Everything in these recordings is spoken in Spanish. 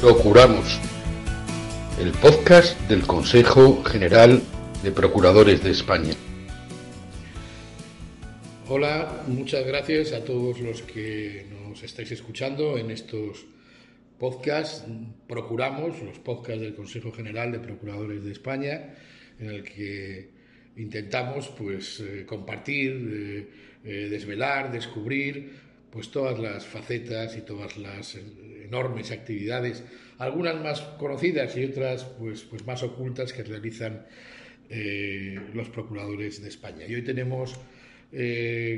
Procuramos, el podcast del Consejo General de Procuradores de España. Hola, muchas gracias a todos los que nos estáis escuchando en estos podcasts. Procuramos, los podcasts del Consejo General de Procuradores de España, en el que intentamos pues eh, compartir, eh, eh, desvelar, descubrir pues todas las facetas y todas las enormes actividades, algunas más conocidas y otras pues, pues más ocultas que realizan los procuradores de España. Y hoy tenemos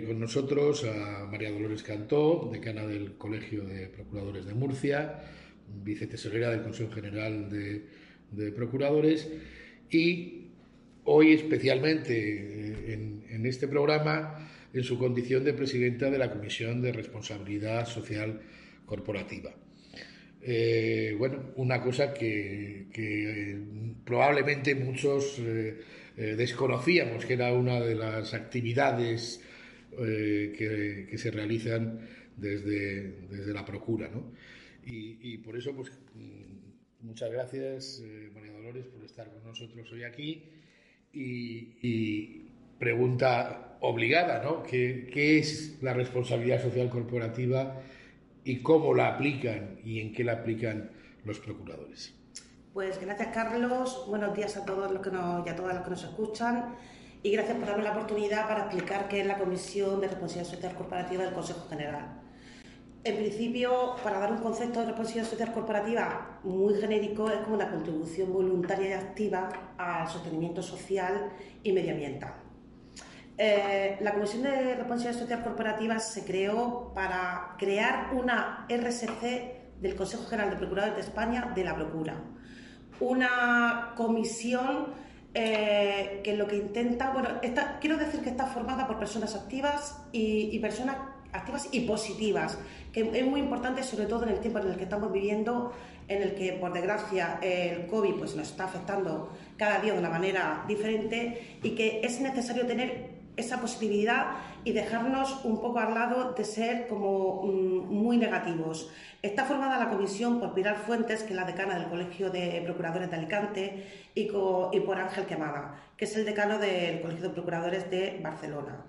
con nosotros a María Dolores Cantó, decana del Colegio de Procuradores de Murcia, vicetesorera del Consejo General de, de Procuradores y hoy especialmente eh, en, este programa en su condición de presidenta de la Comisión de Responsabilidad Social Corporativa. Eh, bueno, una cosa que, eh, probablemente muchos desconocíamos, que era una de las actividades que, se realizan desde, desde la Procura. ¿no? Y, y, por eso, pues, mm, muchas gracias, María Dolores, por estar con nosotros hoy aquí y, pregunta obligada, ¿no? ¿Qué, ¿Qué, es la responsabilidad social corporativa y cómo la aplican y en qué la aplican los procuradores? Pues gracias, Carlos. Buenos días a todos los que nos, y a todas los que nos escuchan. Y gracias por darme la oportunidad para explicar qué es la Comisión de Responsabilidad Social Corporativa del Consejo General. En principio, para dar un concepto de responsabilidad social corporativa muy genérico, es como una contribución voluntaria y activa al sostenimiento social y medioambiental. Eh, la Comisión de Responsabilidad Social Corporativa se creó para crear una RSC del Consejo General de Procuradores de España de la Procura. Una comisión eh, que lo que intenta, bueno, quiero decir que está formada por personas activas y, y personas activas y positivas, que es muy importante sobre todo en el tiempo en el que estamos viviendo, en el que por desgracia el COVID pues, nos está afectando cada día de una manera diferente y que es necesario tener esa positividad y dejarnos un poco al lado de ser como mm, muy negativos. Está formada la comisión por Pilar Fuentes, que es la decana del Colegio de Procuradores de Alicante, y, por Ángel Quemada, que es el decano del Colegio de Procuradores de Barcelona.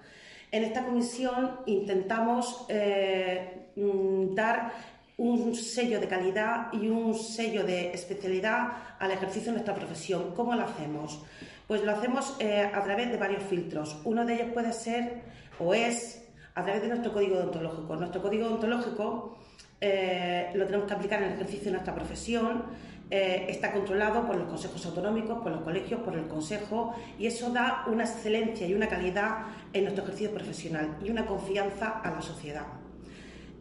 En esta comisión intentamos eh, mm, dar un sello de calidad y un sello de especialidad al ejercicio de nuestra profesión. ¿Cómo lo hacemos? Pues lo hacemos eh, a través de varios filtros. Uno de ellos puede ser o es a través de nuestro código odontológico. Nuestro código odontológico eh, lo tenemos que aplicar en el ejercicio de nuestra profesión eh, está controlado por los consejos autonómicos, por los colegios, por el consejo y eso da una excelencia y una calidad en nuestro ejercicio profesional y una confianza a la sociedad.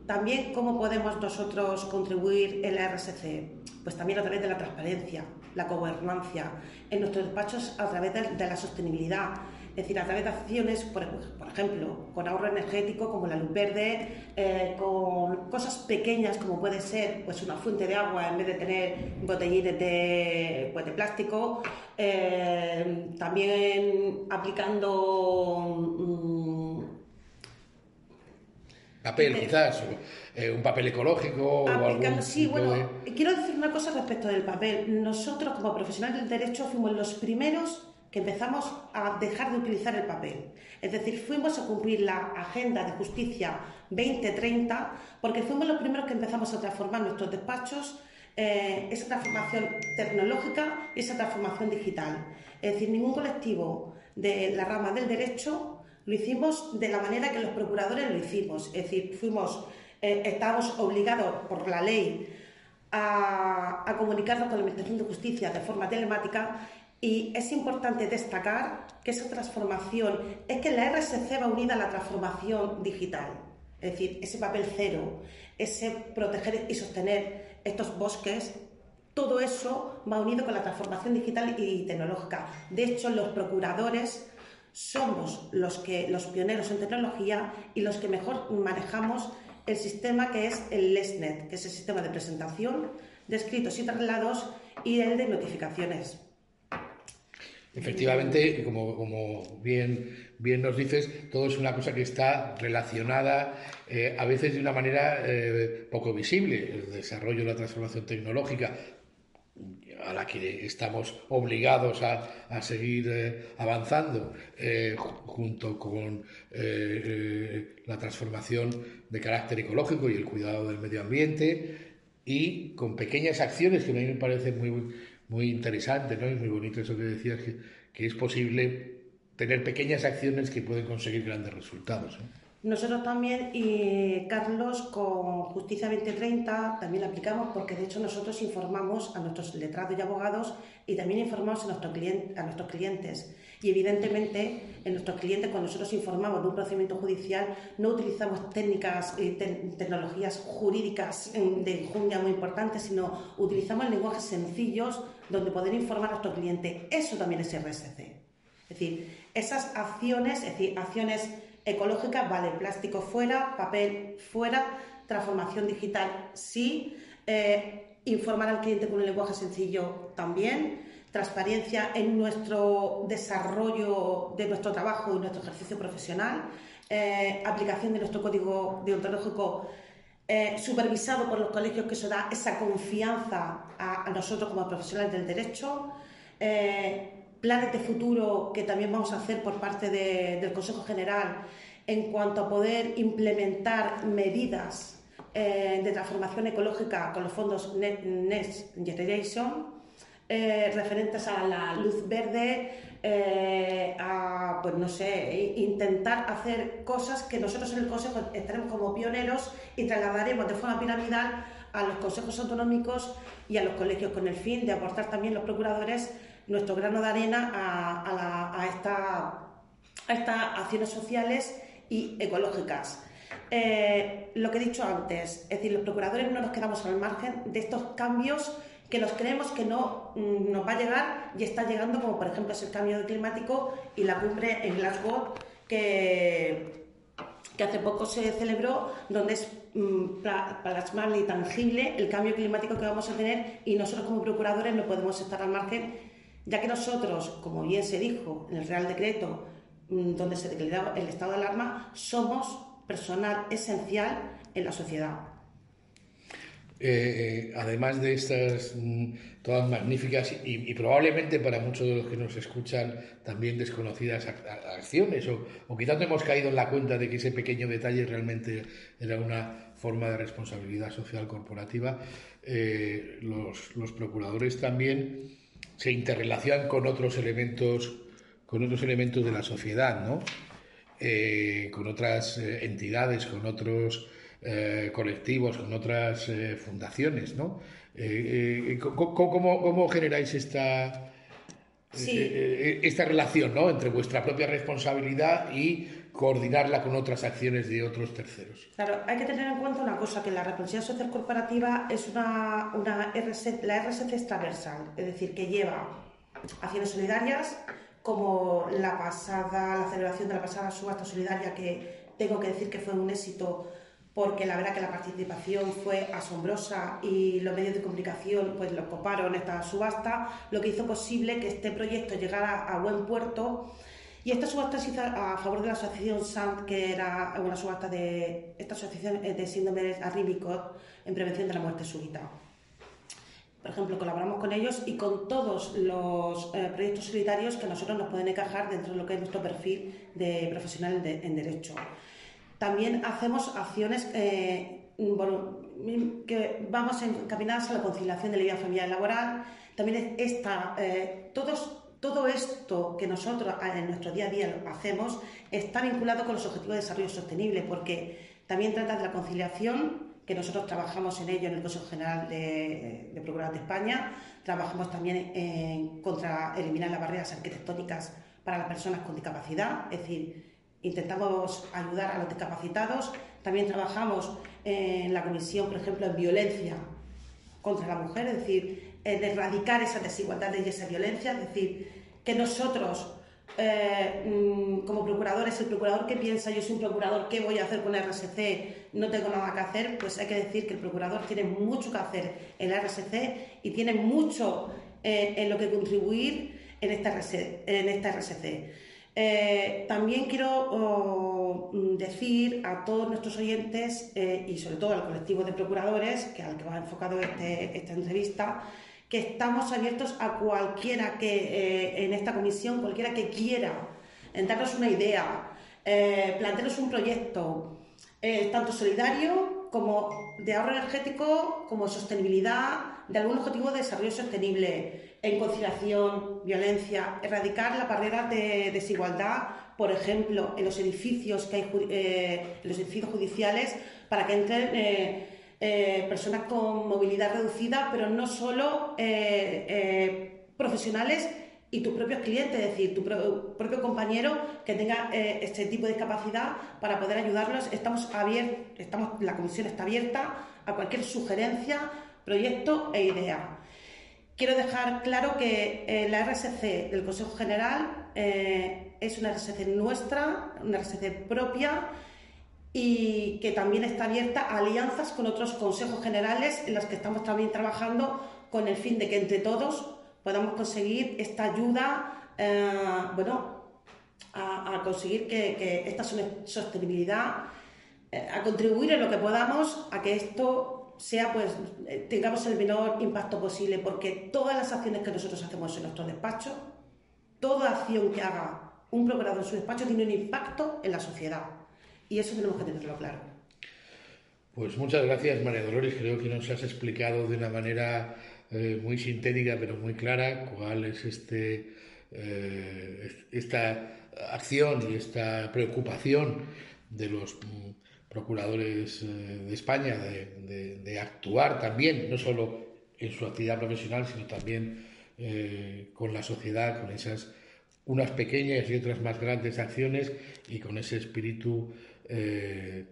También, ¿cómo podemos nosotros contribuir en la RSC? Pues también a través de la transparencia, la gobernancia, en nuestros despachos a través de la sostenibilidad, es decir, a través de acciones, por, ejemplo, con ahorro energético como la luz verde, eh, con cosas pequeñas como puede ser pues, una fuente de agua en vez de tener botellines de, pues, de plástico, eh, también aplicando... Mm, papel, quizás, eh, un papel ecológico. Aplicando, sí, bueno, quiero decir una cosa respecto del papel. Nosotros, como profesionales del derecho, fuimos los primeros que empezamos a dejar de utilizar el papel. Es decir, fuimos a cumplir la Agenda de Justicia 2030 porque fuimos los primeros que empezamos a transformar nuestros despachos, eh, esa transformación tecnológica y esa transformación digital. Es decir, ningún colectivo de la rama del derecho lo hicimos de la manera que los procuradores lo hicimos. Es decir, fuimos, eh, estábamos obligados por la ley a, a comunicarnos con la Administración de Justicia de forma telemática y es importante destacar que esa transformación es que la RSC va unida a la transformación digital. Es decir, ese papel cero, ese proteger y sostener estos bosques, todo eso va unido con la transformación digital y tecnológica. De hecho, los procuradores somos los, que, los pioneros en tecnología y los que mejor manejamos el sistema que es el LESNET, que es el sistema de presentación de escritos y traslados y el de notificaciones. Efectivamente, como, como bien, bien nos dices, todo es una cosa que está relacionada eh, a veces de una manera eh, poco visible. El desarrollo de la transformación tecnológica a la que estamos obligados a, a seguir eh, avanzando junto con la transformación de carácter ecológico y el cuidado del medio ambiente y con pequeñas acciones que a mí me parece muy muy interesante, ¿no? Y muy bonito eso que decías, que, que es posible tener pequeñas acciones que pueden conseguir grandes resultados. Nosotros también, y Carlos, con Justicia 2030 también la aplicamos porque de hecho nosotros informamos a nuestros letrados y abogados y también informamos a, nuestro cliente, a nuestros clientes. Y evidentemente, en nuestros clientes, cuando nosotros informamos de un procedimiento judicial, no utilizamos técnicas y tecnologías jurídicas de enjundia muy importantes, sino utilizamos lenguajes sencillos donde poder informar a nuestro cliente. Eso también es RSC. Es decir, esas acciones, es decir, acciones ecológicas, vale, plástico fuera, papel fuera, transformación digital sí, eh, informar al cliente con un lenguaje sencillo también, transparencia en nuestro desarrollo de nuestro trabajo y nuestro ejercicio profesional, eh, aplicación de nuestro código deontológico eh, supervisado por los colegios, que eso da esa confianza a, nosotros como profesionales del derecho, planes de futuro que también vamos a hacer por parte del Consejo General en cuanto a poder implementar medidas eh, de transformación ecológica con los fondos Next Generation, eh, referentes a la luz verde, eh, a, pues no sé, intentar hacer cosas que nosotros en el Consejo estaremos como pioneros y trasladaremos de forma piramidal a los consejos autonómicos y a los colegios con el fin de aportar también los procuradores nuestro grano de arena a, estas acciones sociales y ecológicas. Eh, lo que he dicho antes, es decir, los procuradores no nos quedamos al margen de estos cambios que nos creemos que no mm, nos va a llegar y está llegando, como por ejemplo es el cambio climático y la cumbre en Glasgow que, que hace poco se celebró, donde es mm, plasmable y tangible el cambio climático que vamos a tener y nosotros como procuradores no podemos estar al margen ya que nosotros, como bien se dijo en el Real Decreto, mm, donde se declaraba el estado de alarma, somos personal esencial en la sociedad. Eh, eh, además de estas mm, todas magníficas y, probablemente para muchos de los que nos escuchan también desconocidas acciones o, o quizás no hemos caído en la cuenta de que ese pequeño detalle realmente era una forma de responsabilidad social corporativa, eh, los, los procuradores también se interrelacionan con otros elementos, con otros elementos de la sociedad, ¿no? Eh, con otras eh, entidades, con otros eh, colectivos, con otras fundaciones, ¿no? ¿cómo, generáis esta, esta relación ¿no? entre vuestra propia responsabilidad y coordinarla con otras acciones de otros terceros. Claro, hay que tener en cuenta una cosa, que la responsabilidad social corporativa es una, una la RSC es transversal, es decir, que lleva acciones solidarias, como la pasada, la celebración de la pasada subasta solidaria, que tengo que decir que fue un éxito porque la verdad que la participación fue asombrosa y los medios de comunicación pues lo coparon esta subasta, lo que hizo posible que este proyecto llegara a buen puerto y esta subasta se hizo a favor de la asociación SANT, que era una subasta de esta asociación de síndromes arríbicos en prevención de la muerte súbita. Por ejemplo, colaboramos con ellos y con todos los eh, proyectos solidarios que nosotros nos pueden encajar dentro de lo que es nuestro perfil de profesional en derecho. También hacemos acciones eh, que vamos encaminadas a la conciliación de la vida familiar y laboral. También está, eh, todos todo esto que nosotros en nuestro día a día hacemos está vinculado con los objetivos de desarrollo sostenible, porque también trata de la conciliación, que nosotros trabajamos en ello en el Consejo General de, de de España, trabajamos también en, contra eliminar las barreras arquitectónicas para las personas con discapacidad, es decir, intentamos ayudar a los discapacitados, también trabajamos en la comisión, por ejemplo, en violencia contra la mujer, es decir, en erradicar esa desigualdad y esa violencia, es decir, que nosotros, eh, mm, como procuradores, el procurador que piensa, yo soy un procurador, ¿qué voy a hacer con la RSC? No tengo nada que hacer, pues hay que decir que el procurador tiene mucho que hacer en la RSC y tiene mucho eh, en lo que contribuir en esta, RSC. Eh, también quiero oh, mm, decir a todos nuestros oyentes eh, y sobre todo al colectivo de procuradores, que al que va enfocado este, esta entrevista, que estamos abiertos a cualquiera que eh, en esta comisión, cualquiera que quiera darnos una idea, plantearnos un proyecto, tanto solidario como de ahorro energético, como sostenibilidad, de algún objetivo de desarrollo sostenible, en conciliación, violencia, erradicar la barrera de desigualdad, por ejemplo, en los edificios que hay, eh, los edificios judiciales, para que entren eh, eh, personas con movilidad reducida, pero no solo profesionales y tus propios clientes, es decir, tu propio compañero que tenga este tipo de discapacidad para poder ayudarlos. Estamos abiertos, estamos, la comisión está abierta a cualquier sugerencia, proyecto e idea. Quiero dejar claro que eh, la RSC del Consejo General eh, es una RSC nuestra, una RSC propia y que también está abierta a alianzas con otros consejos generales en los que estamos también trabajando con el fin de que entre todos podamos conseguir esta ayuda, eh, bueno, a, conseguir que, esta sostenibilidad, a contribuir en lo que podamos a que esto sea pues eh, tengamos el menor impacto posible, porque todas las acciones que nosotros hacemos en nuestro despacho, toda acción que haga un procurador en su despacho tiene un impacto en la sociedad. Y eso tenemos que tenerlo claro. Pues muchas gracias, María Dolores. Creo que nos has explicado de una manera eh, muy sintética, pero muy clara, cuál es este, eh, esta acción y esta preocupación de los procuradores eh, de España de, actuar también, no solo en su actividad profesional, sino también con la sociedad, con esas unas pequeñas y otras más grandes acciones y con ese espíritu eh,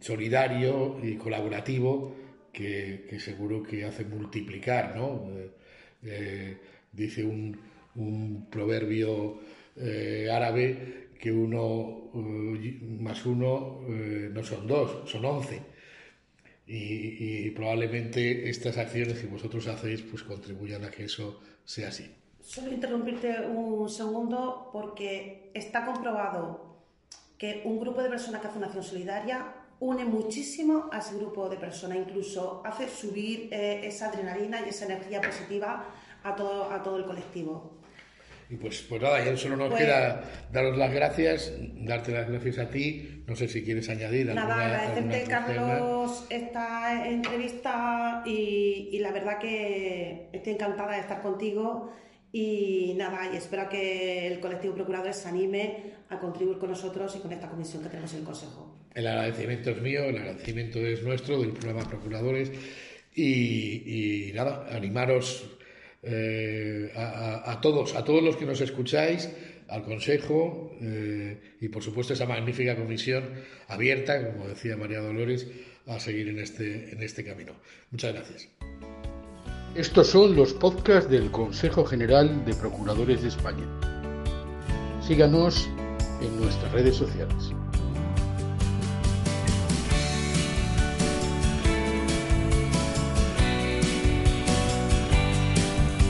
solidario y colaborativo que, seguro que hace multiplicar, ¿no? dice un, un proverbio árabe que uno eh, más uno eh, no son dos, son once. Y, probablemente estas acciones que vosotros hacéis pues contribuyan a que eso sea así. Solo interrumpirte un segundo porque está comprobado que un grupo de personas que hace una acción solidaria une muchísimo a ese grupo de personas, incluso hace subir eh, esa adrenalina y esa energía positiva a todo, a todo el colectivo. Y pues, pues nada, ya solo nos pues queda daros las gracias, darte las gracias a ti. No sé si quieres añadir algo. Nada, agradecerte, Carlos, esta entrevista y, la verdad que estoy encantada de estar contigo. Y nada, y espero que el colectivo Procuradores se anime a contribuir con nosotros y con esta comisión que tenemos en el Consejo. El agradecimiento es mío, el agradecimiento es nuestro, del programa Procuradores. Y, nada, animaros eh, a, todos, a todos los que nos escucháis, al Consejo eh, y por supuesto esa magnífica comisión abierta, como decía María Dolores, a seguir en este, en este camino. Muchas gracias. Estos son los podcasts del Consejo General de Procuradores de España. Síganos en nuestras redes sociales.